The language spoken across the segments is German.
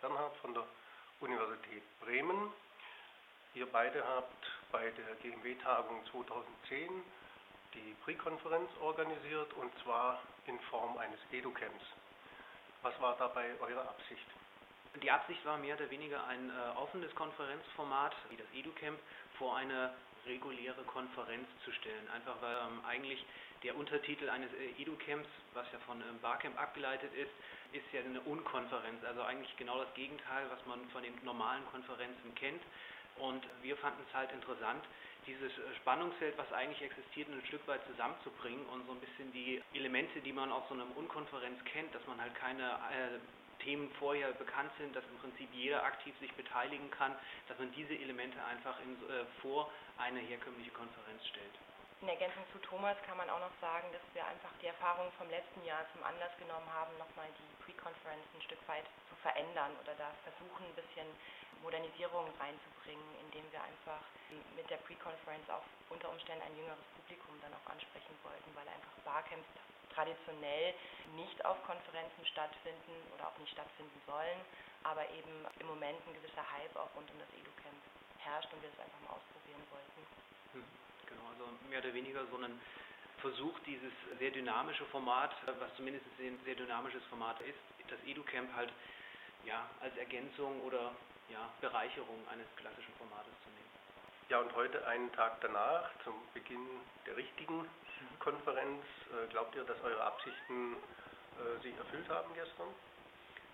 Bernhard von der Universität Bremen. Ihr beide habt bei der GMW-Tagung 2010 die Pre-Konferenz organisiert und zwar in Form eines EduCamps. Was war dabei eure Absicht? Die Absicht war mehr oder weniger ein äh, offenes Konferenzformat wie das EduCamp vor eine reguläre Konferenz zu stellen. Einfach weil ähm, eigentlich der Untertitel eines äh, EduCamps, was ja von ähm, Barcamp abgeleitet ist, ist ja eine Unkonferenz. Also eigentlich genau das Gegenteil, was man von den normalen Konferenzen kennt. Und wir fanden es halt interessant, dieses äh, Spannungsfeld, was eigentlich existiert, ein Stück weit zusammenzubringen und so ein bisschen die Elemente, die man aus so einer Unkonferenz kennt, dass man halt keine äh, Themen vorher bekannt sind, dass im Prinzip jeder aktiv sich beteiligen kann, dass man diese Elemente einfach in, äh, vor eine herkömmliche Konferenz stellt. In Ergänzung zu Thomas kann man auch noch sagen, dass wir einfach die Erfahrungen vom letzten Jahr zum Anlass genommen haben, nochmal die Pre-Conference ein Stück weit zu verändern oder da versuchen, ein bisschen Modernisierung reinzubringen, indem wir einfach mit der Pre-Conference auch unter Umständen ein jüngeres Publikum dann auch ansprechen wollten, weil einfach Barcamps traditionell nicht auf Konferenzen stattfinden oder auch nicht stattfinden sollen, aber eben im Moment ein gewisser Hype auch rund um das EduCamp herrscht und wir es einfach mal ausprobieren wollten. Hm, genau, also mehr oder weniger so einen Versuch, dieses sehr dynamische Format, was zumindest ein sehr dynamisches Format ist, das EduCamp halt ja, als Ergänzung oder ja, Bereicherung eines klassischen Formates zu nehmen. Ja, und heute einen Tag danach, zum Beginn der richtigen mhm. Konferenz, äh, glaubt ihr, dass eure Absichten äh, sich erfüllt haben gestern?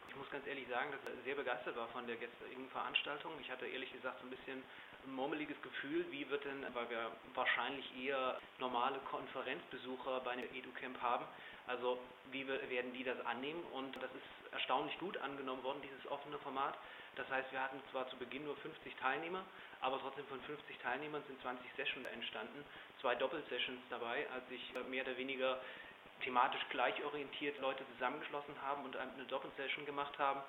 Ich muss ganz ehrlich sagen, dass ich sehr begeistert war von der gestrigen Veranstaltung. Ich hatte ehrlich gesagt so ein bisschen ein murmeliges Gefühl, wie wird denn, weil wir wahrscheinlich eher normale Konferenzbesucher bei einem EduCamp haben, also wie werden die das annehmen und das ist erstaunlich gut angenommen worden, dieses offene Format. Das heißt, wir hatten zwar zu Beginn nur 50 Teilnehmer, aber trotzdem von 50 Teilnehmern sind 20 Sessions entstanden, zwei Doppelsessions dabei, als sich mehr oder weniger thematisch gleichorientiert Leute zusammengeschlossen haben und eine Doppelsession gemacht haben.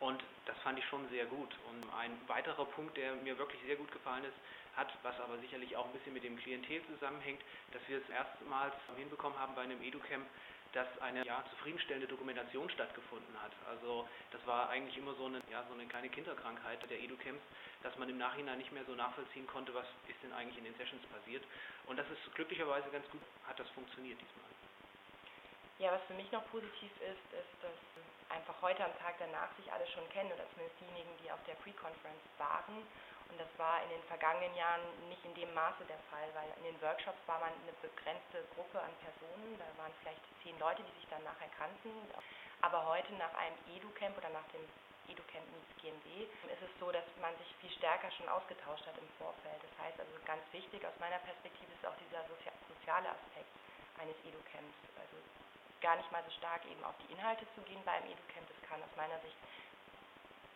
Und das fand ich schon sehr gut. Und ein weiterer Punkt, der mir wirklich sehr gut gefallen ist, hat, was aber sicherlich auch ein bisschen mit dem Klientel zusammenhängt, dass wir es erstmals hinbekommen haben bei einem EduCamp, dass eine ja, zufriedenstellende Dokumentation stattgefunden hat. Also das war eigentlich immer so eine, ja, so eine kleine Kinderkrankheit der EduCamps, dass man im Nachhinein nicht mehr so nachvollziehen konnte, was ist denn eigentlich in den Sessions passiert. Und das ist glücklicherweise ganz gut, hat das funktioniert diesmal. Ja, was für mich noch positiv ist, ist, dass einfach heute am Tag danach sich alle schon kennen oder zumindest diejenigen, die auf der Pre-Conference waren. Und das war in den vergangenen Jahren nicht in dem Maße der Fall, weil in den Workshops war man eine begrenzte Gruppe an Personen, da waren vielleicht zehn Leute, die sich dann nachher kannten. Aber heute nach einem Edu-Camp oder nach dem EduCamp Meets GMW ist es so, dass man sich viel stärker schon ausgetauscht hat im Vorfeld. Das heißt also ganz wichtig aus meiner Perspektive ist auch dieser soziale Aspekt eines EduCamps. Also gar nicht mal so stark eben auf die Inhalte zu gehen beim EduCamp. Das kann aus meiner Sicht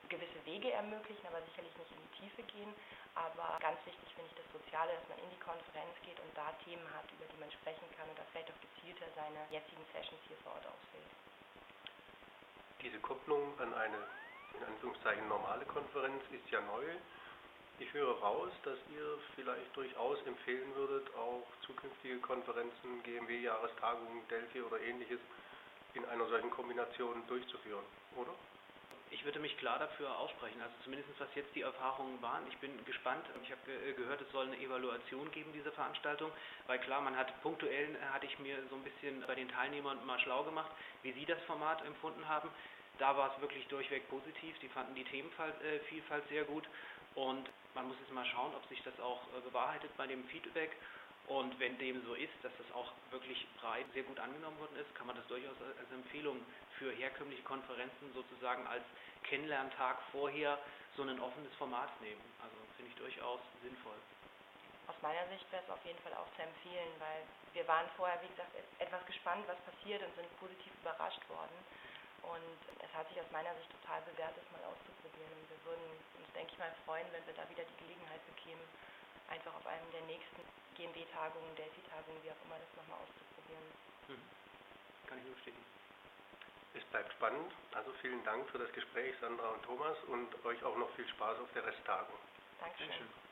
gewisse Wege ermöglichen, aber sicherlich nicht in die Tiefe gehen. Aber ganz wichtig finde ich das Soziale, dass man in die Konferenz geht und da Themen hat, über die man sprechen kann und da vielleicht auch gezielter seine jetzigen Sessions hier vor Ort auswählt. Diese Kopplung an eine in Anführungszeichen normale Konferenz ist ja neu. Ich höre raus, dass ihr vielleicht durchaus empfehlen würdet, auch zukünftige Konferenzen, GMW-Jahrestagungen, Delphi oder ähnliches in einer solchen Kombination durchzuführen, oder? Ich würde mich klar dafür aussprechen, also zumindest was jetzt die Erfahrungen waren. Ich bin gespannt. Ich habe gehört, es soll eine Evaluation geben, diese Veranstaltung, weil klar, man hat punktuell, äh, hatte ich mir so ein bisschen bei den Teilnehmern mal schlau gemacht, wie sie das Format empfunden haben. Da war es wirklich durchweg positiv. Die fanden die Themenvielfalt äh, sehr gut und man muss jetzt mal schauen, ob sich das auch äh, bewahrheitet bei dem Feedback. Und wenn dem so ist, dass das auch wirklich breit sehr gut angenommen worden ist, kann man das durchaus als Empfehlung für herkömmliche Konferenzen sozusagen als Kennenlerntag vorher so ein offenes Format nehmen. Also finde ich durchaus sinnvoll. Aus meiner Sicht wäre es auf jeden Fall auch zu empfehlen, weil wir waren vorher, wie gesagt, etwas gespannt, was passiert und sind positiv überrascht worden. Und es hat sich aus meiner Sicht total bewährt, das mal auszuprobieren. Und wir würden uns, denke ich mal, freuen, wenn wir da wieder die Gelegenheit bekämen, einfach auf einem der nächsten GMW-Tagungen, Delphi-Tagungen, wie auch immer, das nochmal auszuprobieren. Mhm. Kann ich nur bestätigen. Es bleibt spannend. Also vielen Dank für das Gespräch, Sandra und Thomas, und euch auch noch viel Spaß auf der Resttagung. Dankeschön. Dankeschön.